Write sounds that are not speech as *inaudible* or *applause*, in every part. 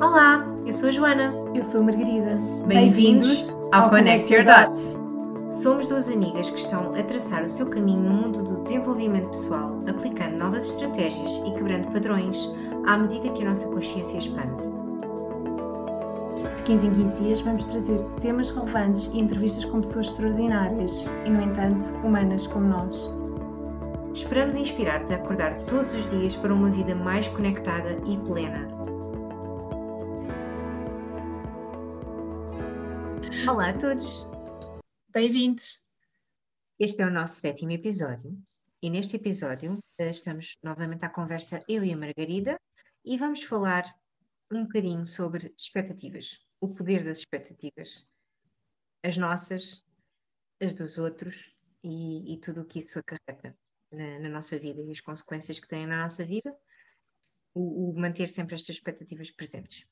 Olá, eu sou a Joana. Eu sou a Margarida. Bem-vindos ao Connect Your Dots. Somos duas amigas que estão a traçar o seu caminho no mundo do desenvolvimento pessoal, aplicando novas estratégias e quebrando padrões à medida que a nossa consciência expande. De 15 em 15 dias vamos trazer temas relevantes e entrevistas com pessoas extraordinárias e, no entanto, humanas como nós. Esperamos inspirar-te a acordar todos os dias para uma vida mais conectada e plena. Olá a todos! Bem-vindos! Este é o nosso sétimo episódio e neste episódio eh, estamos novamente à conversa eu e a Margarida e vamos falar um bocadinho sobre expectativas, o poder das expectativas, as nossas, as dos outros e, e tudo o que isso acarreta na, na, nossa vida e as consequências que tem na nossa vida, o, o manter sempre estas expectativas presentes.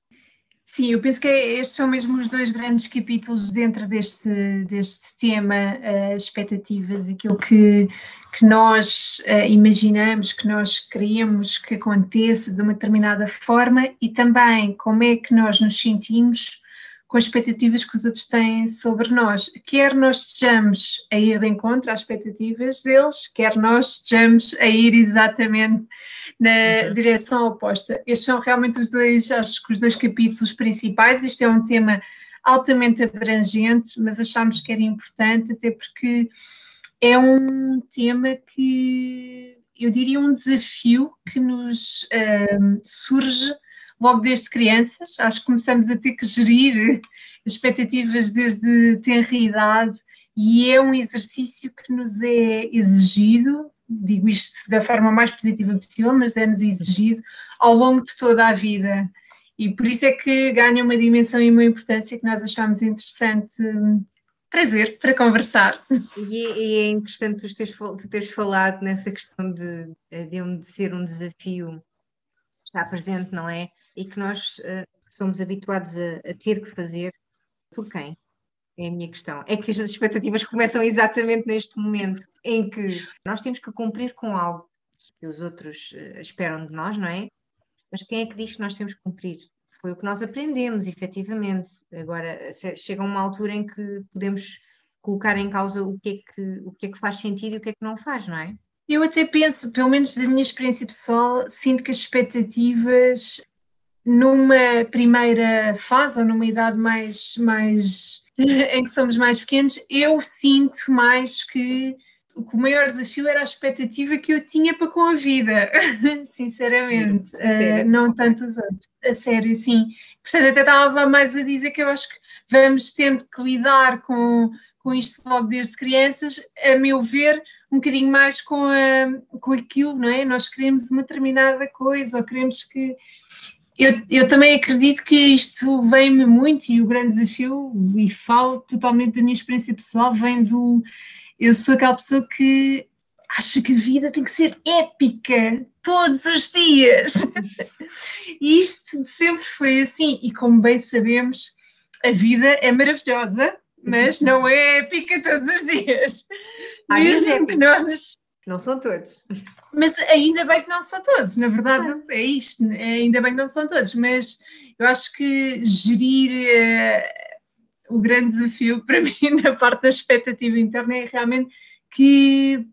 Sim, eu penso que estes são mesmo os dois grandes capítulos dentro deste, deste tema, uh, expectativas, aquilo que, que nós uh, imaginamos, que nós queremos que aconteça de uma determinada forma e também como é que nós nos sentimos com as expectativas que os outros têm sobre nós. Quer nós estejamos a ir de encontro às expectativas deles, quer nós estejamos a ir exatamente na uhum. direção oposta. Estes são realmente os dois, acho que os dois capítulos principais. Isto é um tema altamente abrangente, mas achámos que era importante, até porque é um tema que eu diria um desafio que nos um, surge logo desde crianças. Acho que começamos a ter que gerir expectativas desde tenra idade e é um exercício que nos é exigido, digo isto da forma mais positiva possível, mas é-nos exigido ao longo de toda a vida. E por isso é que ganha uma dimensão e uma importância que nós achamos interessante trazer para conversar. E, é, é interessante tu teres, tu teres, falado nessa questão de, de ser um desafio está presente, não é? E que nós uh, somos habituados a, a, ter que fazer por quem? É a minha questão. É que as expectativas começam exatamente neste momento em que nós temos que cumprir com algo que os outros uh, esperam de nós, não é? Mas quem é que diz que nós temos que cumprir? Foi o que nós aprendemos, efetivamente. Agora chega uma altura em que podemos colocar em causa o que é que, o que, é que faz sentido e o que é que não faz, não é? Eu até penso, pelo menos da minha experiência pessoal, sinto que as expectativas numa primeira fase ou numa idade mais, mais *laughs* em que somos mais pequenos, eu sinto mais que o maior desafio era a expectativa que eu tinha para com a vida, *laughs* sinceramente, uh, não tanto os outros, a sério, sim. Portanto, até estava mais a dizer que eu acho que vamos tendo que lidar com, com isto logo desde crianças, a meu ver, um bocadinho mais com, a, com aquilo, não é? Nós queremos uma determinada coisa ou queremos que. Eu, eu também acredito que isto vem-me muito e o grande desafio, e falo totalmente da minha experiência pessoal, vem do. Eu sou aquela pessoa que acha que a vida tem que ser épica todos os dias. e *laughs* isto sempre foi assim, e como bem sabemos, a vida é maravilhosa, mas não é épica todos os dias. Mesmo que nós nos... Não são todos. Mas ainda bem que não são todos, na verdade é isto, é, ainda bem que não são todos, mas eu acho que gerir uh, o grande desafio *laughs* para mim na parte da expectativa interna é realmente que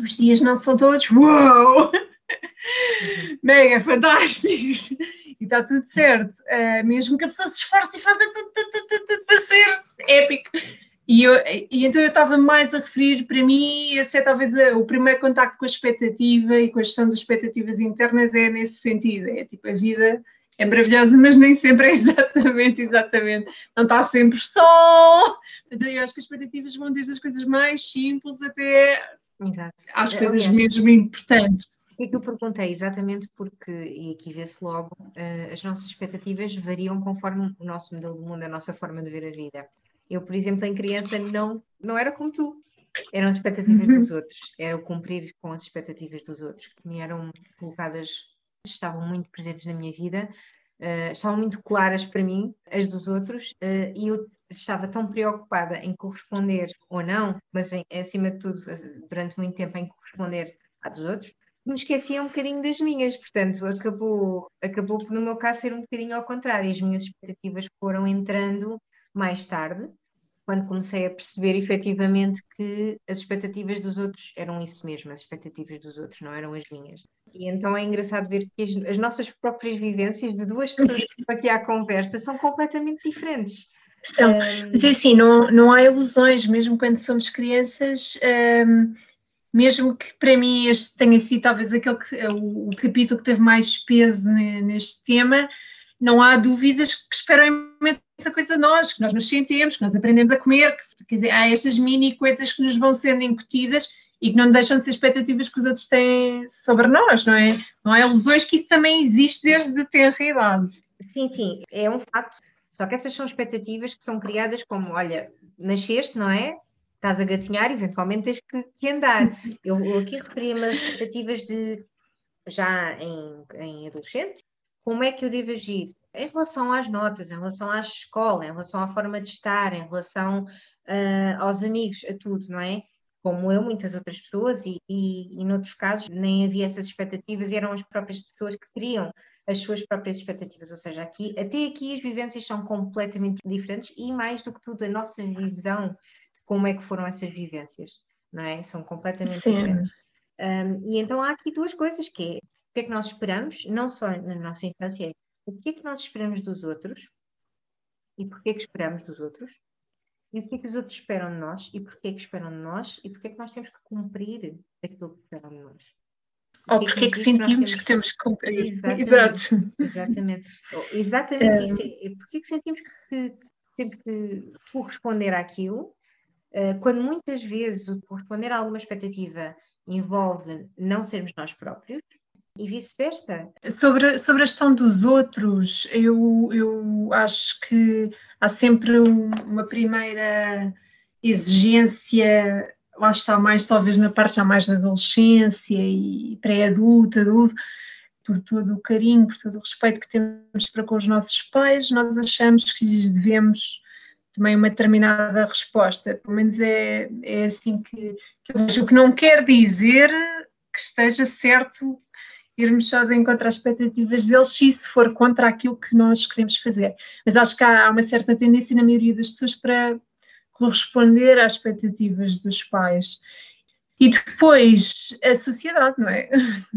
os dias não são todos uou! *laughs* Mega fantásticos! E está tudo certo. Uh, mesmo que a pessoa se esforce e faça tudo, tudo, tudo, tudo para ser épico. E, eu, e então eu estava mais a referir para mim, esse é talvez o primeiro contacto com a expectativa e com a gestão das expectativas internas é nesse sentido, é tipo a vida é maravilhosa, mas nem sempre é *laughs* exatamente, exatamente, não está sempre só. Então eu acho que as expectativas vão desde as coisas mais simples até Exato. às coisas Aliás, mesmo importantes. E que eu perguntei exatamente porque, e aqui vê-se logo, uh, as nossas expectativas variam conforme o nosso modelo do mundo, a nossa forma de ver a vida. Eu, por exemplo, em criança não, não era como tu. Eram as expectativas dos uhum. outros, era o cumprir com as expectativas dos outros, que me eram colocadas, estavam muito presentes na minha vida, uh, estavam muito claras para mim, as dos outros, uh, e eu estava tão preocupada em corresponder ou não, mas em, acima de tudo, durante muito tempo, em corresponder à dos outros, me esquecia um bocadinho das minhas, portanto, acabou, acabou por, no meu caso, ser um bocadinho ao contrário. As minhas expectativas foram entrando mais tarde, quando comecei a perceber efetivamente que as expectativas dos outros eram isso mesmo, as expectativas dos outros não eram as minhas. E então é engraçado ver que as, as nossas próprias vivências de duas pessoas que estão aqui à conversa são completamente diferentes. São, um... mas é assim, não, não há ilusões, mesmo quando somos crianças, um, mesmo que para mim este tenha sido talvez aquele que, o, o capítulo que teve mais peso neste tema, não há dúvidas que esperam imensa coisa de nós, que nós nos sentemos, que nós aprendemos a comer, que, quer dizer, há estas mini coisas que nos vão sendo incutidas e que não deixam de ser expectativas que os outros têm sobre nós, não é? Não há ilusões que isso também existe desde ter idade. Sim, sim, é um facto. Só que essas são expectativas que são criadas como, olha, nasceste, não é? Estás a gatinhar, eventualmente tens que, que andar. Eu, eu aqui referi-me às expectativas de já em, em adolescente, como é que eu devo agir em relação às notas, em relação à escola, em relação à forma de estar, em relação uh, aos amigos, a tudo, não é? Como eu, muitas outras pessoas, e, e, e noutros casos nem havia essas expectativas e eram as próprias pessoas que criam as suas próprias expectativas, ou seja, aqui, até aqui as vivências são completamente diferentes e mais do que tudo a nossa visão como é que foram essas vivências, não é? São completamente Sim. diferentes. Um, e então há aqui duas coisas que é que é que nós esperamos, não só na nossa infância, é o que é que nós esperamos dos outros e porquê que esperamos dos outros e o que é que os outros esperam de nós e porquê que esperam de nós e porquê que nós temos que cumprir aquilo que esperam de nós. Ou porquê que, que sentimos que, temos que cumprir. Exatamente. Exato. Exatamente, exatamente é. isso. É, porquê que sentimos que temos que corresponder àquilo, quando muitas vezes o corresponder a alguma expectativa envolve não sermos nós próprios, e vice-versa. Sobre, sobre a questão dos outros, eu, eu acho que há sempre um, uma primeira exigência, lá está mais talvez na parte já mais da adolescência e pré-adulta, adulto, por todo o carinho, por todo o respeito que temos para com os nossos pais, nós achamos que lhes devemos também uma determinada resposta. Pelo menos é, é assim que, que eu vejo. O que não quer dizer que esteja certo irmos só de encontro às expectativas deles se isso for contra aquilo que nós queremos fazer. Mas acho que há uma certa tendência na maioria das pessoas para corresponder às expectativas dos pais. E depois a sociedade, não é?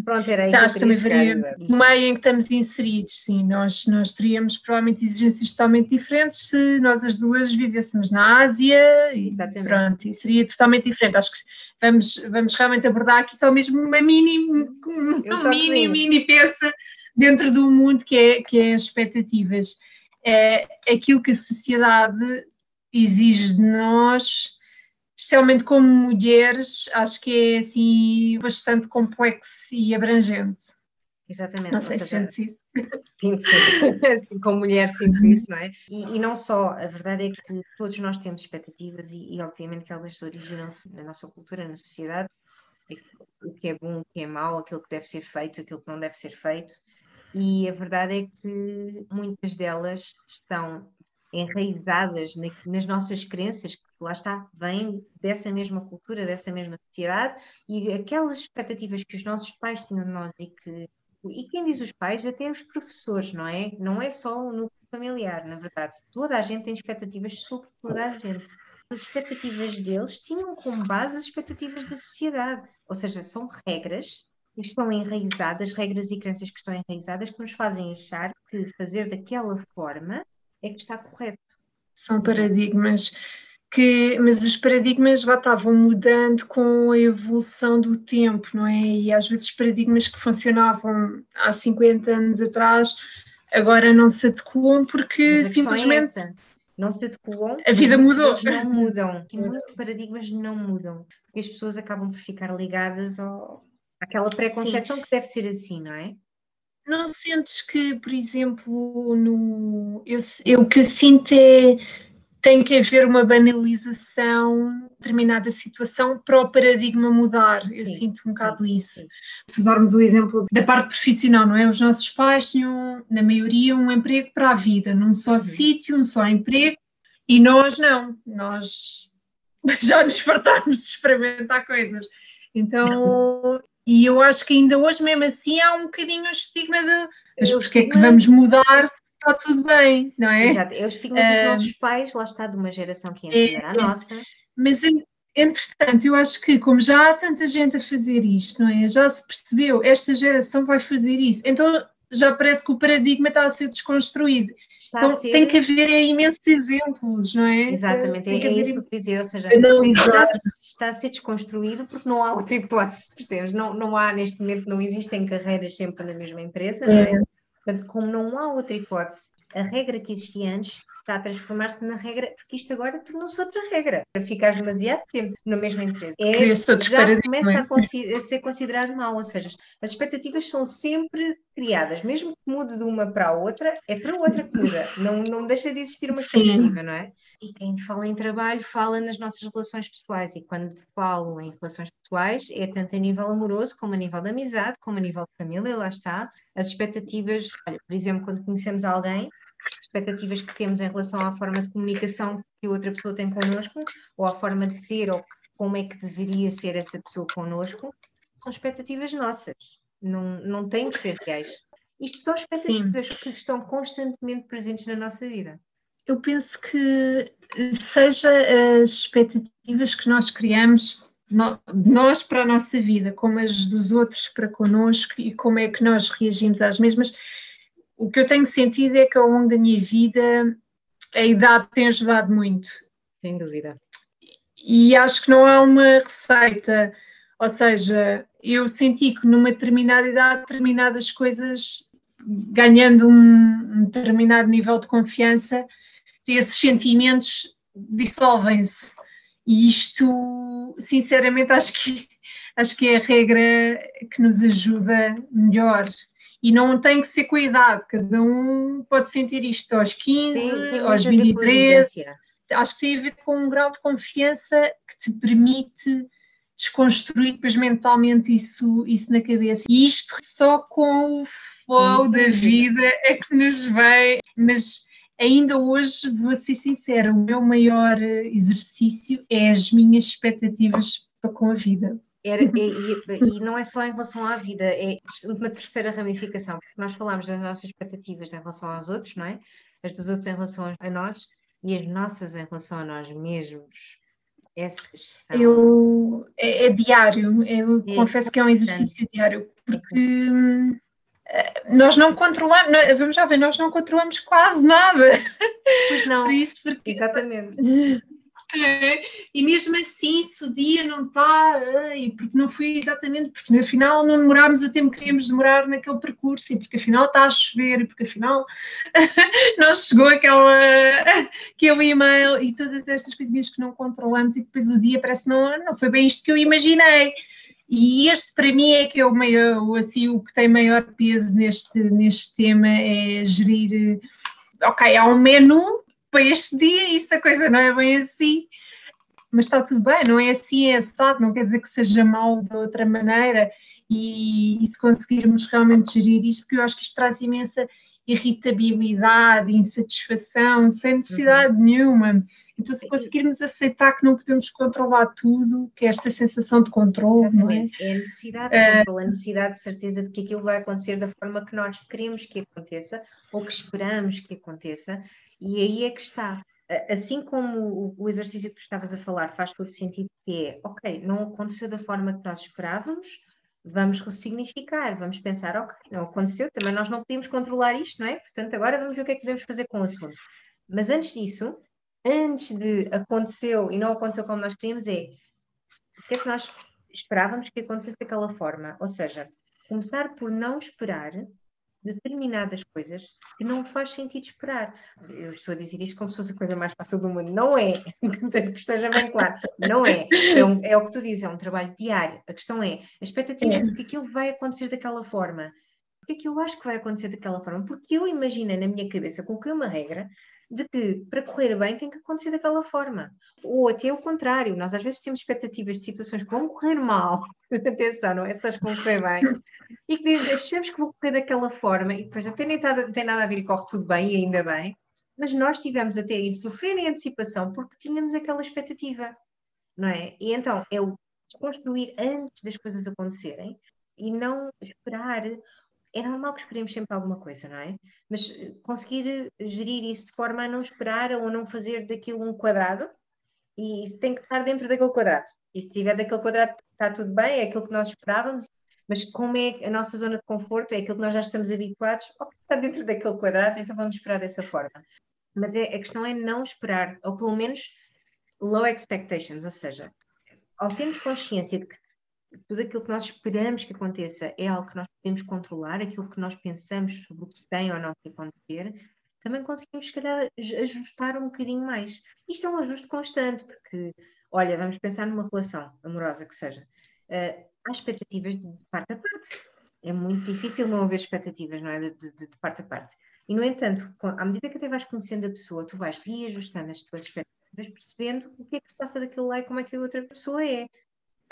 Pronto, era aí tá, que também varia o meio em que estamos inseridos, sim. Nós, nós teríamos provavelmente exigências totalmente diferentes se nós as duas vivêssemos na Ásia e Exatamente. pronto, e seria totalmente diferente. Acho que vamos, vamos realmente abordar aqui só mesmo uma mini, uma mini, mini peça dentro do mundo que é, que é as expectativas. É aquilo que a sociedade exige de nós especialmente como mulheres, acho que é assim bastante complexo e abrangente. Exatamente. Não sei se sentes isso. Sinto, *laughs* sim. *laughs* assim, como mulher sinto isso, não é? E, e, não só, a verdade é que todos nós temos expectativas e, e obviamente que elas originam-se na nossa cultura, na sociedade, o que é bom, o que é mau, aquilo que deve ser feito, aquilo que não deve ser feito. E a verdade é que muitas delas estão enraizadas nas nossas crenças, que lá está, vêm dessa mesma cultura, dessa mesma sociedade, e aquelas expectativas que os nossos pais tinham de nós e que e quem diz os pais, até os professores, não é? Não é só o núcleo familiar, na verdade. Toda a gente tem expectativas sobre toda a gente. As expectativas deles tinham como base as expectativas da sociedade. Ou seja, são regras que estão enraizadas, regras e crenças que estão enraizadas, que nos fazem achar que fazer daquela forma é que está correto. São paradigmas que, mas os paradigmas lá estavam mudando com a evolução do tempo, não é? E às vezes paradigmas que funcionavam há 50 anos atrás agora não se adequam porque é simplesmente é não se adequam. A vida mudou. Não mudam. *laughs* Paradigmas não mudam. Porque as pessoas acabam por ficar ligadas ao, àquela preconceção que deve ser assim, não é? Não sentes que, por exemplo, no eu, eu, o que eu sinto é tem que haver uma banalização de determinada situação para o paradigma mudar. Eu sim, sinto um bocado sim, isso. Sim. Se usarmos o exemplo da parte profissional, não é? Os nossos pais tinham, na maioria, um emprego para a vida, num só uhum. sítio, um só emprego, e nós não. Nós *laughs* já nos fartámos de experimentar coisas. Então, E eu acho que ainda hoje, mesmo assim, há um bocadinho o estigma de mas porquê é que vamos mudar se está tudo bem, não é? Exato, é o estigma dos uh, nossos pais, lá está, de uma geração que é, é a nossa. Mas, entretanto, eu acho que, como já há tanta gente a fazer isto, não é? Já se percebeu, esta geração vai fazer isso. Então já parece que o paradigma está a ser desconstruído. Está então ser... tem que haver imensos exemplos, não é? Exatamente, é, é isso que eu queria dizer, ou seja, está, está, a ser desconstruído porque não há outra hipótese, percebes? Não, não há, neste momento, não existem carreiras sempre na mesma empresa, não é? Portanto, como não há outra hipótese, a regra que existia antes está a transformar-se na regra, porque isto agora tornou-se outra regra, para ficar demasiado tempo na mesma empresa. É, já começa a, a, ser considerado mal, ou seja, as expectativas são sempre criadas, mesmo que mude de uma para a outra, é para outra que muda, não, não deixa de existir uma expectativa, Sim. não é? E quem fala em trabalho fala nas nossas relações pessoais, e quando falo em relações pessoais, é tanto a nível amoroso, como a nível de amizade, como a nível de família, lá está, as expectativas, olha, por exemplo, quando conhecemos alguém, expectativas que temos em relação à forma de comunicação que outra pessoa tem connosco, ou à forma de ser, ou como é que deveria ser essa pessoa connosco, são expectativas nossas, não, não têm que ser reais. Isto são expectativas Sim. que estão constantemente presentes na nossa vida. Eu penso que seja as expectativas que nós criamos nós para a nossa vida, como as dos outros para connosco e como é que nós reagimos às mesmas, o que eu tenho sentido é que ao longo da minha vida a idade tem ajudado muito. Sem dúvida. E acho que não há uma receita, ou seja, eu senti que numa determinada idade, determinadas coisas, ganhando um, um determinado nível de confiança, esses sentimentos dissolvem-se. E isto, sinceramente, acho que, acho que é a regra que nos ajuda melhor. E não tem que ser com a idade, cada um pode sentir isto aos 15, Sim, aos 23. Acho que tem a ver com um grau de confiança que te permite desconstruir depois mentalmente isso, isso na cabeça. E isto só com o flow Sim, da vida é que nos vem. Mas ainda hoje, vou ser sincera, o meu maior exercício é as minhas expectativas para com a vida. Era, e, e, não é só em relação à vida, é uma terceira ramificação, porque nós falamos das nossas expectativas em relação aos outros, não é? As dos outros em relação a nós e as nossas em relação a nós mesmos. São... Eu, é, é diário, eu é confesso que é um exercício diário, porque hum, eh, nós não controlamos, vamos já ver, nós não controlamos quase nada. Pois não, Por isso, porque exatamente. É, e mesmo assim, se o dia não está, e porque não foi exatamente, porque afinal não demorámos o tempo que queríamos demorar naquele percurso, e porque afinal está a chover, e porque afinal *laughs* não chegou aquela, aquele e-mail, e todas estas coisinhas que não controlamos, e depois o dia parece não, não foi bem isto que eu imaginei. E este para mim é que é o maior, assim, o que tem maior peso neste, neste tema, é gerir, ok, há um menu, para este dia, isso a coisa não é bem assim. Mas está tudo bem, não é assim, é assado, não quer dizer que seja mal de outra maneira. E, e se conseguirmos realmente gerir isto, porque eu acho que isto traz imensa irritabilidade, insatisfação, sem necessidade uhum. nenhuma. Então, se conseguirmos aceitar que não podemos controlar tudo, que é esta sensação de controle, não é? É a necessidade de controle, a necessidade de certeza de que aquilo vai acontecer da forma que nós queremos que aconteça ou que esperamos que aconteça, e aí é que está. Assim como o exercício que tu estavas a falar faz todo sentido, que é, ok, não aconteceu da forma que nós esperávamos, vamos ressignificar, vamos pensar, ok, não aconteceu, também nós não podíamos controlar isto, não é? Portanto, agora vamos ver o que é que devemos fazer com o assunto. Mas antes disso, antes de aconteceu e não aconteceu como nós queríamos, é o que é que nós esperávamos que acontecesse daquela forma? Ou seja, começar por não esperar determinadas coisas que não faz sentido esperar. Eu estou a dizer isto como se fosse a coisa mais fácil do mundo. Não é. *laughs* que esteja bem claro. Não é. É, um, é, o que tu dizes, é um trabalho diário. A questão é a expectativa é. de que aquilo vai acontecer daquela forma. Porque é que eu acho que vai acontecer daquela forma? Porque eu imaginei na minha cabeça, coloquei uma regra de que para correr bem tem que acontecer daquela forma. Ou até o contrário, nós às vezes temos expectativas de situações que vão correr mal, *laughs* atenção, não é só que vão correr bem, e que achamos que vão correr daquela forma, e depois até nem tem, nada a ver e corre tudo bem, e ainda bem, mas nós tivemos até aí sofrer em antecipação porque tínhamos aquela expectativa, não é? E então é o desconstruir antes das coisas acontecerem e não esperar. É normal que esperemos sempre alguma coisa, não é? Mas eh, conseguir gerir isso de forma a não esperar ou não fazer daquilo um quadrado e isso tem que estar dentro daquele quadrado. E se estiver daquele quadrado, está tudo bem, é aquilo que nós esperávamos, mas como é a nossa zona de conforto, é aquilo que nós já estamos habituados, ok, está dentro daquele quadrado, então vamos esperar dessa forma. Mas é, a questão é não esperar, ou pelo menos low expectations, ou seja, ao termos consciência de que tudo aquilo que nós esperamos que aconteça é algo que nós podemos controlar, aquilo que nós pensamos sobre o que tem ou não que acontecer, também conseguimos, se calhar, ajustar um bocadinho mais. Isto é um ajuste constante, porque, olha, vamos pensar numa relação amorosa que seja. Uh, há expectativas de parte a parte. É muito difícil não haver expectativas, não é? De, de, de parte a parte. E, no entanto, à medida que até vais conhecendo a pessoa, tu vais reajustando as tuas expectativas, percebendo o que é que se passa daquele lá e como é que a outra pessoa é.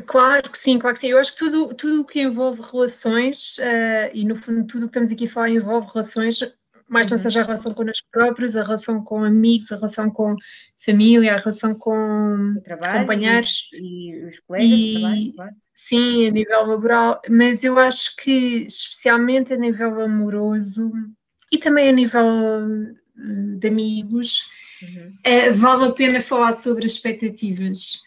Claro que sim, claro que sim. Eu acho que tudo, tudo que envolve relações, uh, e no fundo tudo o que estamos aqui a falar envolve relações, mais não uhum. seja a relação connosco próprios, a relação com amigos, a relação com família, a relação com trabalho, companheiros. E, e, os colegas e, trabalho, claro. Sim, a nível laboral, mas eu acho que especialmente a nível amoroso e também a nível eh, de amigos, uhum. é, vale a pena falar sobre as expectativas.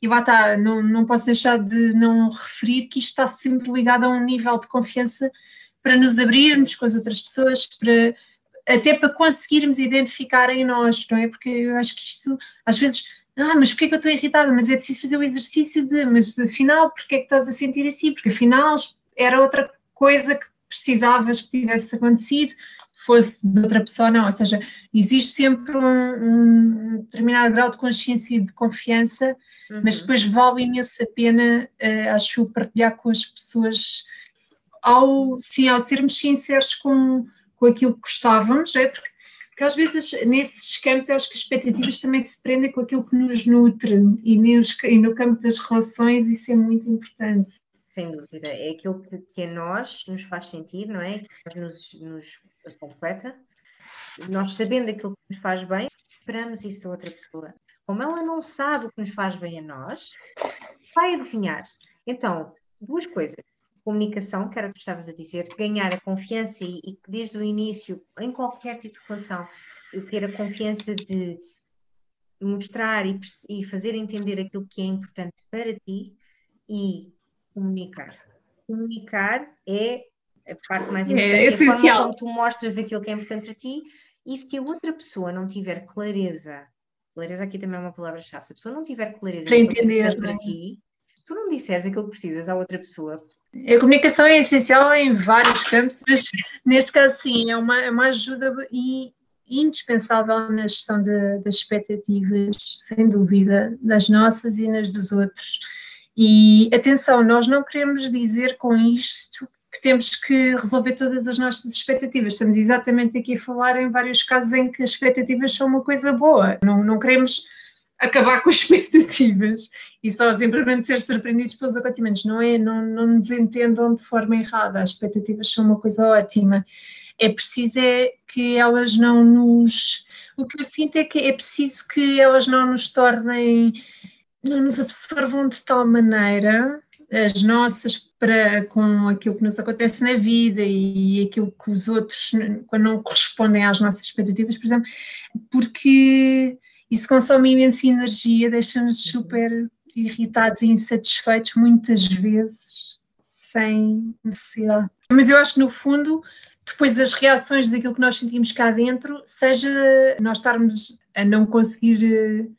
E lá está, não, não posso deixar de não referir que isto está sempre ligado a um nível de confiança para nos abrirmos com as outras pessoas, para, até para conseguirmos identificar em nós, não é? Porque eu acho que isto, às vezes, ah, mas porquê que eu estou irritada? Mas é preciso fazer o exercício de, mas afinal, porquê é que estás a sentir assim? Porque afinal era outra coisa que precisavas que tivesse acontecido, fosse de outra pessoa, não. Ou seja, existe sempre um, um determinado grau de consciência e de confiança, uhum. mas depois vale imenso a pena, uh, acho, partilhar com as pessoas, ao, sim, ao sermos sinceros com, com aquilo que gostávamos, é? porque, porque às vezes nesses campos eu acho que as expectativas também se prendem com aquilo que nos nutre e, nos, e no campo das relações isso é muito importante. Sem dúvida, é aquilo que, que a nós nos faz sentido, não é? Que nos, nos completa. Nós sabendo aquilo que nos faz bem, esperamos isso da outra pessoa. Como ela não sabe o que nos faz bem a nós, vai adivinhar. Então, duas coisas. Comunicação, que era o que estavas a dizer, ganhar a confiança e, e desde o início, em qualquer tipo de relação, ter a confiança de mostrar e, e fazer entender aquilo que é importante para ti e comunicar. Comunicar é a parte mais é importante, é, essencial. como tu mostras aquilo que é importante para ti e se a outra pessoa não tiver clareza, clareza aqui também é uma palavra-chave, se a pessoa não tiver clareza para entender que é para ti, tu não disseres aquilo que precisas à outra pessoa. A comunicação é essencial em vários campos, mas neste caso sim, é uma, é uma ajuda e indispensável na gestão de, das expectativas, sem dúvida, das nossas e nas dos outros. E atenção, nós não queremos dizer com isto que temos que resolver todas as nossas expectativas. Estamos exatamente aqui a falar em vários casos em que as expectativas são uma coisa boa. Não, não queremos acabar com as *laughs* expectativas e só simplesmente ser surpreendidos pelos acontecimentos. Não é? Não, não nos entendam de forma errada. As expectativas são uma coisa ótima. É preciso é que elas não nos. O que eu sinto é que é preciso que elas não nos tornem não nos absorvam de tal maneira as nossas para com aquilo que nos acontece na vida e aquilo que os outros quando não correspondem às nossas expectativas, por exemplo, porque isso consome imensa energia, deixa-nos super irritados e insatisfeitos muitas vezes sem necessidade. Mas eu acho que no fundo, depois das reações daquilo que nós sentimos cá dentro, seja nós estarmos a não conseguir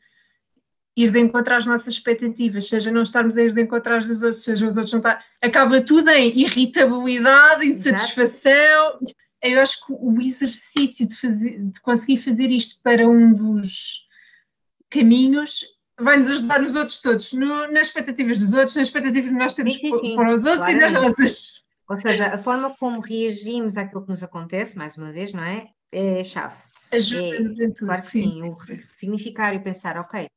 ir de encontrar as nossas expectativas, seja não estarmos a ir de encontrar as dos outros, seja os outros não estar, acaba tudo em irritabilidade, insatisfação. Eu acho que o exercício de, fazer, de conseguir fazer isto para um dos caminhos vai nos ajudar nos outros todos, no, nas expectativas dos outros, nas expectativas que nós temos sim, sim, sim. para os outros e nas nossas. Ou seja, a forma como reagimos àquilo que nos acontece, mais uma vez, não é? É chave. Ajuda-nos é, em tudo. Claro que sim, sim. o significar e pensar, ok,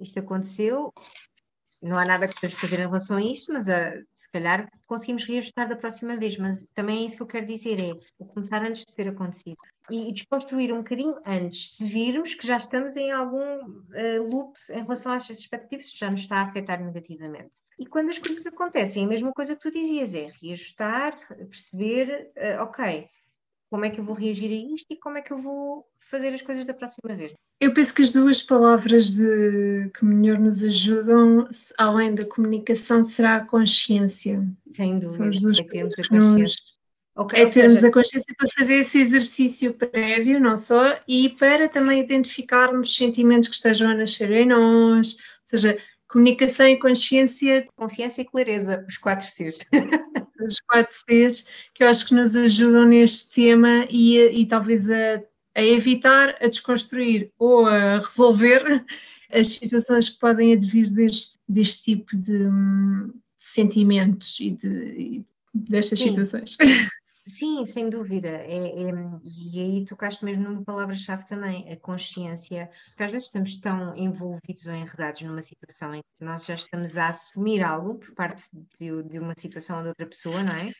isto aconteceu, não há nada que podemos fazer em relação a isto, mas uh, se calhar conseguimos reajustar da próxima vez. Mas também é isso que eu quero dizer: é começar antes de ter acontecido. E, e desconstruir um bocadinho antes, se virmos que já estamos em algum uh, loop em relação às expectativas, já nos está a afetar negativamente. E quando as coisas acontecem, a mesma coisa que tu dizias é reajustar, perceber, uh, ok, como é que eu vou reagir a isto e como é que eu vou fazer as coisas da próxima vez. Eu penso que as duas palavras de, que melhor nos ajudam, além da comunicação, será a consciência. Sem dúvida. São as duas é termos a consciência. Nos, okay, é termos seja... a consciência para fazer esse exercício prévio, não só, e para também identificarmos sentimentos que estejam a nascer em nós, ou seja, comunicação e consciência. Confiança e clareza, os quatro Cs. *laughs* os quatro Cs que eu acho que nos ajudam neste tema e, e talvez a, a evitar, a desconstruir ou a resolver *laughs* as situações que podem advir deste, deste tipo de, de sentimentos e, de, e destas Sim. situações. *laughs* Sim, sem dúvida. É, é, e aí tocaste mesmo numa palavra-chave também, a consciência. Porque às vezes estamos tão envolvidos ou enredados numa situação em que nós já estamos a assumir algo por parte de, de uma situação ou de outra pessoa, não é?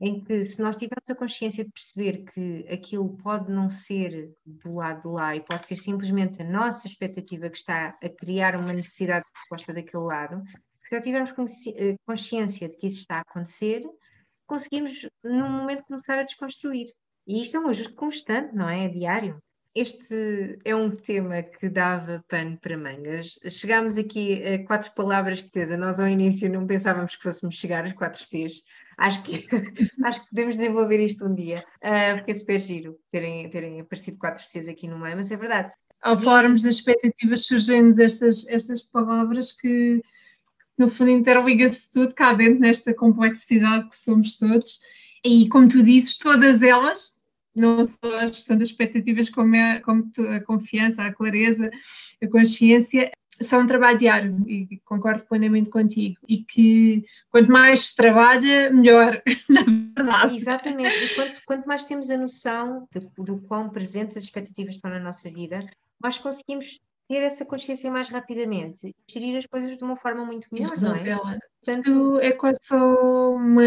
Em que se nós tivermos a consciência de perceber que aquilo pode não ser do lado de lá e pode ser simplesmente a nossa expectativa que está a criar uma necessidade de resposta daquele lado, se já tivermos eh, consciência de que isso está a acontecer, conseguimos, num momento, começar a desconstruir. E isto é um ajuste constante, não é? É diário. Este é um tema que dava pano para mangas. Chegámos aqui a quatro palavras que Teresa, nós ao início não pensávamos que fôssemos chegar às quatro Cs. Acho que, *laughs* acho que podemos desenvolver isto um dia, uh, porque é super giro terem, terem aparecido quatro Cs aqui no meio, mas é verdade. Ao falarmos das expectativas, surgem-nos estas, estas palavras que, no fundo interliga-se tudo cá dentro nesta complexidade que somos todos. E como tu dizes, todas elas, não só a gestão das expectativas, como, é, como a confiança, a clareza, a consciência, são um trabalho diário e concordo plenamente contigo. E que quanto mais se trabalha, melhor, *laughs* na verdade. Exatamente. E quanto, quanto mais temos a noção de, do quão presentes as expectativas estão na nossa vida, mais conseguimos ter essa consciência mais rapidamente e gerir as coisas de uma forma muito melhor, não é? Portanto, é quase só uma,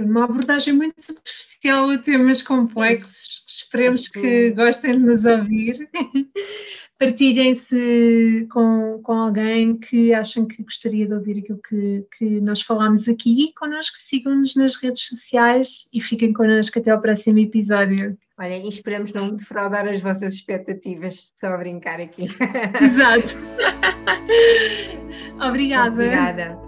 uma abordagem muito superficial a temas complexos. Esperemos que gostem de nos ouvir. *laughs* Partilhem-se com, com alguém que acham que gostaria de ouvir aquilo que, que nós falámos aqui e connosco sigam-nos nas redes sociais e fiquem connosco até ao próximo episódio. Olha, e esperamos não defraudar as vossas expectativas, só a brincar aqui. Exato. *laughs* Obrigada. Obrigada.